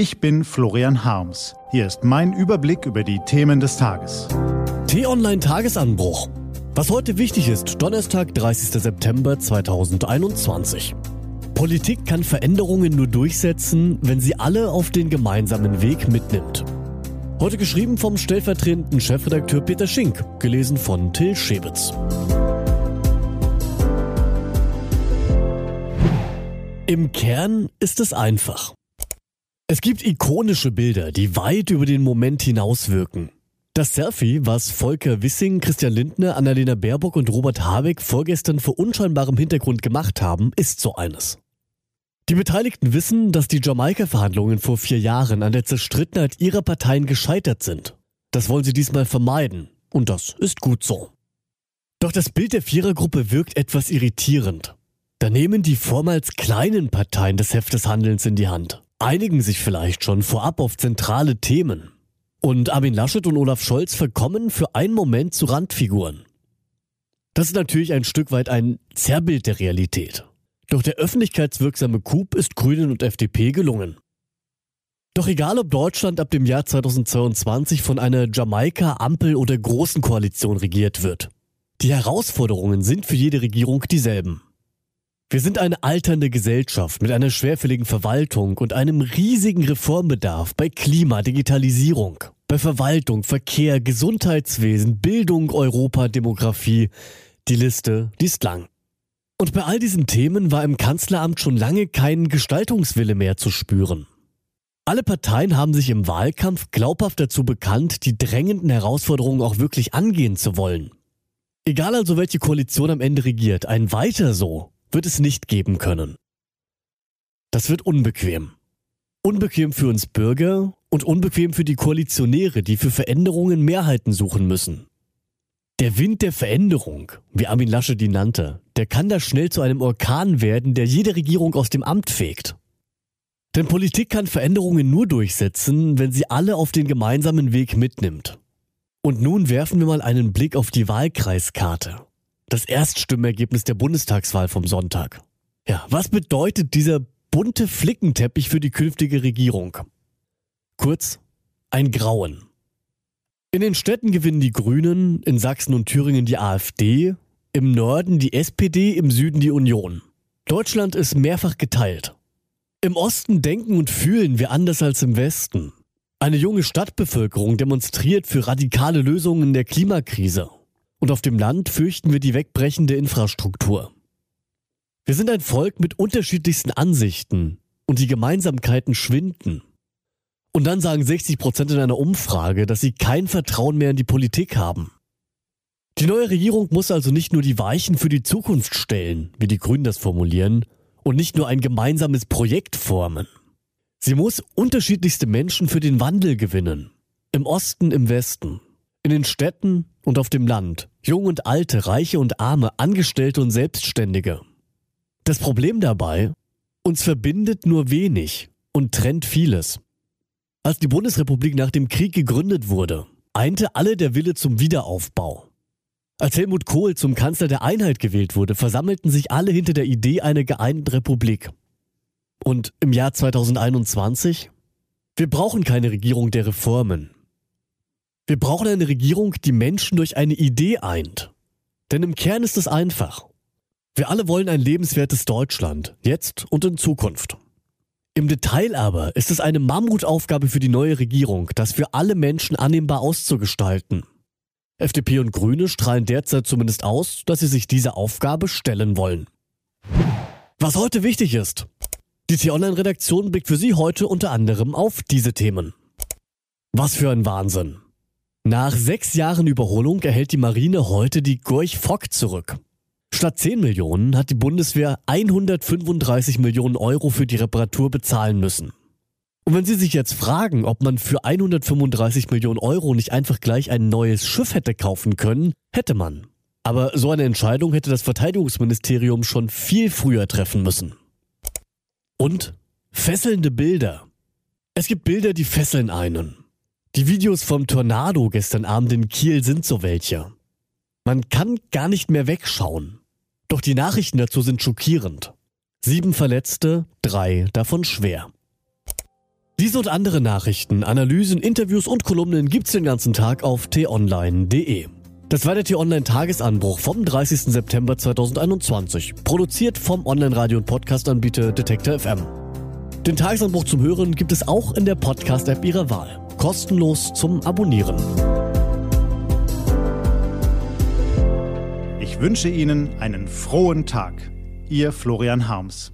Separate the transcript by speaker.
Speaker 1: Ich bin Florian Harms. Hier ist mein Überblick über die Themen des Tages.
Speaker 2: T-Online Tagesanbruch. Was heute wichtig ist, Donnerstag, 30. September 2021. Politik kann Veränderungen nur durchsetzen, wenn sie alle auf den gemeinsamen Weg mitnimmt. Heute geschrieben vom stellvertretenden Chefredakteur Peter Schink, gelesen von Till Schewitz. Im Kern ist es einfach. Es gibt ikonische Bilder, die weit über den Moment hinauswirken. Das Selfie, was Volker Wissing, Christian Lindner, Annalena Baerbock und Robert Habeck vorgestern vor unscheinbarem Hintergrund gemacht haben, ist so eines. Die Beteiligten wissen, dass die Jamaika-Verhandlungen vor vier Jahren an der Zerstrittenheit ihrer Parteien gescheitert sind. Das wollen sie diesmal vermeiden. Und das ist gut so. Doch das Bild der Vierergruppe wirkt etwas irritierend. Da nehmen die vormals kleinen Parteien das Heft des Handelns in die Hand, einigen sich vielleicht schon vorab auf zentrale Themen. Und Armin Laschet und Olaf Scholz verkommen für einen Moment zu Randfiguren. Das ist natürlich ein Stück weit ein Zerrbild der Realität. Doch der öffentlichkeitswirksame Coup ist Grünen und FDP gelungen. Doch egal ob Deutschland ab dem Jahr 2022 von einer Jamaika, Ampel oder großen Koalition regiert wird. Die Herausforderungen sind für jede Regierung dieselben. Wir sind eine alternde Gesellschaft mit einer schwerfälligen Verwaltung und einem riesigen Reformbedarf bei Klima, Digitalisierung, bei Verwaltung, Verkehr, Gesundheitswesen, Bildung, Europa, Demografie. Die Liste, die ist lang. Und bei all diesen Themen war im Kanzleramt schon lange kein Gestaltungswille mehr zu spüren. Alle Parteien haben sich im Wahlkampf glaubhaft dazu bekannt, die drängenden Herausforderungen auch wirklich angehen zu wollen. Egal also welche Koalition am Ende regiert, ein weiter so wird es nicht geben können. Das wird unbequem. Unbequem für uns Bürger und unbequem für die Koalitionäre, die für Veränderungen Mehrheiten suchen müssen. Der Wind der Veränderung, wie Armin Laschet ihn nannte, der kann da schnell zu einem Orkan werden, der jede Regierung aus dem Amt fegt. Denn Politik kann Veränderungen nur durchsetzen, wenn sie alle auf den gemeinsamen Weg mitnimmt. Und nun werfen wir mal einen Blick auf die Wahlkreiskarte das Erststimmergebnis der Bundestagswahl vom Sonntag. Ja, was bedeutet dieser bunte Flickenteppich für die künftige Regierung? Kurz, ein Grauen. In den Städten gewinnen die Grünen, in Sachsen und Thüringen die AfD, im Norden die SPD, im Süden die Union. Deutschland ist mehrfach geteilt. Im Osten denken und fühlen wir anders als im Westen. Eine junge Stadtbevölkerung demonstriert für radikale Lösungen der Klimakrise. Und auf dem Land fürchten wir die wegbrechende Infrastruktur. Wir sind ein Volk mit unterschiedlichsten Ansichten und die Gemeinsamkeiten schwinden. Und dann sagen 60 Prozent in einer Umfrage, dass sie kein Vertrauen mehr in die Politik haben. Die neue Regierung muss also nicht nur die Weichen für die Zukunft stellen, wie die Grünen das formulieren, und nicht nur ein gemeinsames Projekt formen. Sie muss unterschiedlichste Menschen für den Wandel gewinnen. Im Osten, im Westen, in den Städten und auf dem Land. Jung und Alte, Reiche und Arme, Angestellte und Selbstständige. Das Problem dabei, uns verbindet nur wenig und trennt vieles. Als die Bundesrepublik nach dem Krieg gegründet wurde, einte alle der Wille zum Wiederaufbau. Als Helmut Kohl zum Kanzler der Einheit gewählt wurde, versammelten sich alle hinter der Idee einer geeinten Republik. Und im Jahr 2021? Wir brauchen keine Regierung der Reformen. Wir brauchen eine Regierung, die Menschen durch eine Idee eint. Denn im Kern ist es einfach. Wir alle wollen ein lebenswertes Deutschland, jetzt und in Zukunft. Im Detail aber ist es eine Mammutaufgabe für die neue Regierung, das für alle Menschen annehmbar auszugestalten. FDP und Grüne strahlen derzeit zumindest aus, dass sie sich dieser Aufgabe stellen wollen. Was heute wichtig ist. Die T-Online-Redaktion blickt für Sie heute unter anderem auf diese Themen. Was für ein Wahnsinn. Nach sechs Jahren Überholung erhält die Marine heute die Gorch Fock zurück. Statt 10 Millionen hat die Bundeswehr 135 Millionen Euro für die Reparatur bezahlen müssen. Und wenn Sie sich jetzt fragen, ob man für 135 Millionen Euro nicht einfach gleich ein neues Schiff hätte kaufen können, hätte man. Aber so eine Entscheidung hätte das Verteidigungsministerium schon viel früher treffen müssen. Und fesselnde Bilder. Es gibt Bilder, die fesseln einen. Die Videos vom Tornado gestern Abend in Kiel sind so welche. Man kann gar nicht mehr wegschauen. Doch die Nachrichten dazu sind schockierend. Sieben Verletzte, drei davon schwer. Diese und andere Nachrichten, Analysen, Interviews und Kolumnen gibt's den ganzen Tag auf t-online.de. Das war der T-Online-Tagesanbruch vom 30. September 2021, produziert vom Online-Radio- und Podcast-Anbieter Detektor FM. Den Tagesanbruch zum Hören gibt es auch in der Podcast-App Ihrer Wahl. Kostenlos zum Abonnieren.
Speaker 1: Ich wünsche Ihnen einen frohen Tag. Ihr Florian Harms.